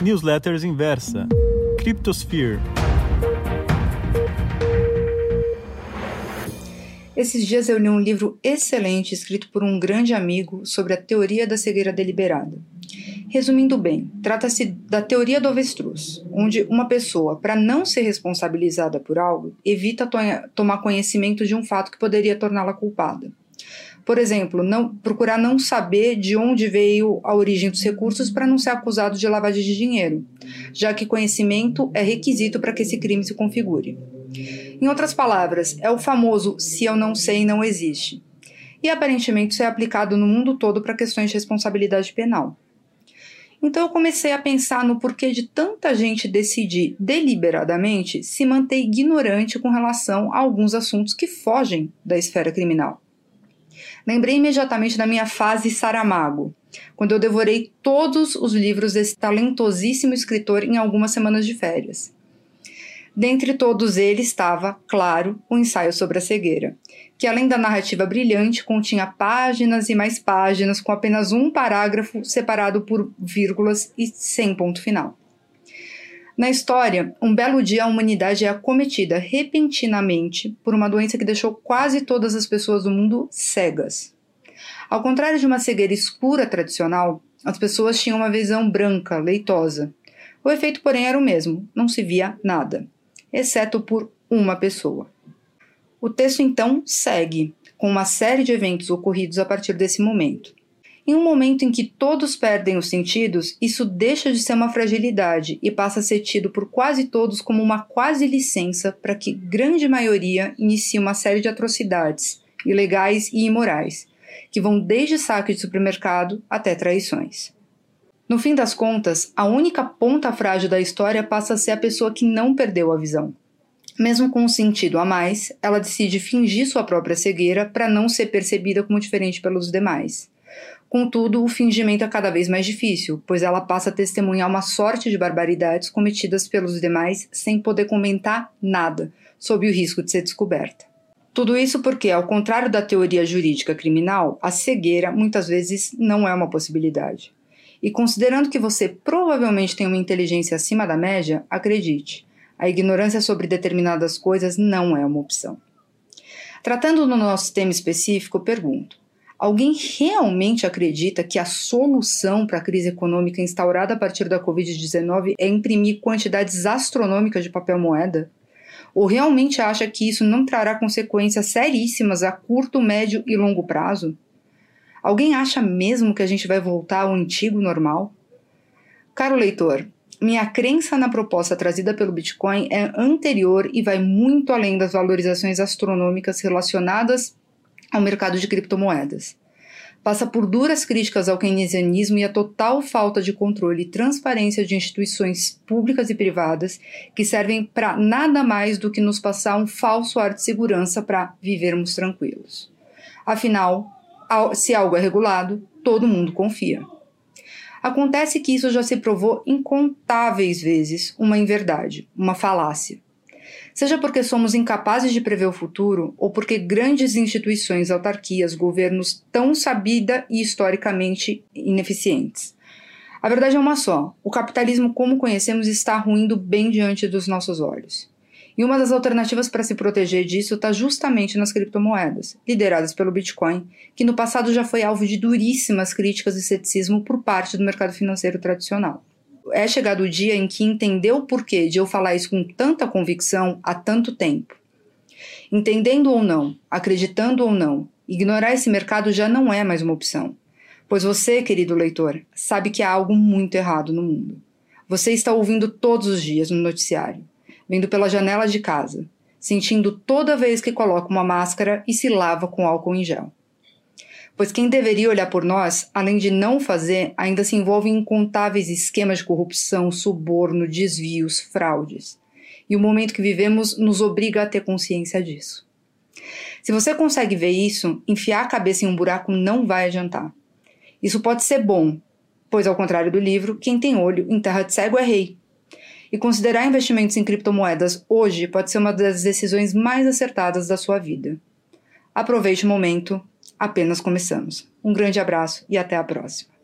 Newsletters Inversa, Cryptosphere. Esses dias eu li um livro excelente escrito por um grande amigo sobre a teoria da cegueira deliberada. Resumindo bem, trata-se da teoria do avestruz, onde uma pessoa, para não ser responsabilizada por algo, evita to tomar conhecimento de um fato que poderia torná-la culpada. Por exemplo, não, procurar não saber de onde veio a origem dos recursos para não ser acusado de lavagem de dinheiro, já que conhecimento é requisito para que esse crime se configure. Em outras palavras, é o famoso se eu não sei, não existe. E aparentemente isso é aplicado no mundo todo para questões de responsabilidade penal. Então eu comecei a pensar no porquê de tanta gente decidir deliberadamente se manter ignorante com relação a alguns assuntos que fogem da esfera criminal. Lembrei imediatamente da minha fase Saramago, quando eu devorei todos os livros desse talentosíssimo escritor em algumas semanas de férias. Dentre todos eles estava, claro, o ensaio sobre a cegueira, que além da narrativa brilhante, continha páginas e mais páginas com apenas um parágrafo separado por vírgulas e sem ponto final. Na história, um belo dia a humanidade é acometida repentinamente por uma doença que deixou quase todas as pessoas do mundo cegas. Ao contrário de uma cegueira escura tradicional, as pessoas tinham uma visão branca, leitosa. O efeito, porém, era o mesmo: não se via nada exceto por uma pessoa. O texto então segue, com uma série de eventos ocorridos a partir desse momento. Em um momento em que todos perdem os sentidos, isso deixa de ser uma fragilidade e passa a ser tido por quase todos como uma quase licença para que grande maioria inicie uma série de atrocidades, ilegais e imorais, que vão desde saque de supermercado até traições. No fim das contas, a única ponta frágil da história passa a ser a pessoa que não perdeu a visão. Mesmo com um sentido a mais, ela decide fingir sua própria cegueira para não ser percebida como diferente pelos demais. Contudo, o fingimento é cada vez mais difícil, pois ela passa a testemunhar uma sorte de barbaridades cometidas pelos demais sem poder comentar nada, sob o risco de ser descoberta. Tudo isso porque, ao contrário da teoria jurídica criminal, a cegueira muitas vezes não é uma possibilidade. E considerando que você provavelmente tem uma inteligência acima da média, acredite, a ignorância sobre determinadas coisas não é uma opção. Tratando no nosso tema específico, pergunto: alguém realmente acredita que a solução para a crise econômica instaurada a partir da Covid-19 é imprimir quantidades astronômicas de papel moeda? Ou realmente acha que isso não trará consequências seríssimas a curto, médio e longo prazo? Alguém acha mesmo que a gente vai voltar ao antigo normal? Caro leitor, minha crença na proposta trazida pelo Bitcoin é anterior e vai muito além das valorizações astronômicas relacionadas ao mercado de criptomoedas. Passa por duras críticas ao keynesianismo e a total falta de controle e transparência de instituições públicas e privadas que servem para nada mais do que nos passar um falso ar de segurança para vivermos tranquilos. Afinal, se algo é regulado, todo mundo confia. Acontece que isso já se provou incontáveis vezes uma inverdade, uma falácia. Seja porque somos incapazes de prever o futuro ou porque grandes instituições, autarquias, governos tão sabida e historicamente ineficientes. A verdade é uma só: o capitalismo como conhecemos está ruindo bem diante dos nossos olhos. E uma das alternativas para se proteger disso está justamente nas criptomoedas, lideradas pelo Bitcoin, que no passado já foi alvo de duríssimas críticas e ceticismo por parte do mercado financeiro tradicional. É chegado o dia em que entendeu o porquê de eu falar isso com tanta convicção há tanto tempo. Entendendo ou não, acreditando ou não, ignorar esse mercado já não é mais uma opção. Pois você, querido leitor, sabe que há algo muito errado no mundo. Você está ouvindo todos os dias no noticiário vendo pela janela de casa, sentindo toda vez que coloca uma máscara e se lava com álcool em gel. Pois quem deveria olhar por nós, além de não fazer, ainda se envolve em incontáveis esquemas de corrupção, suborno, desvios, fraudes. E o momento que vivemos nos obriga a ter consciência disso. Se você consegue ver isso, enfiar a cabeça em um buraco não vai adiantar. Isso pode ser bom, pois, ao contrário do livro, quem tem olho em terra de cego é rei. E considerar investimentos em criptomoedas hoje pode ser uma das decisões mais acertadas da sua vida. Aproveite o momento, apenas começamos. Um grande abraço e até a próxima.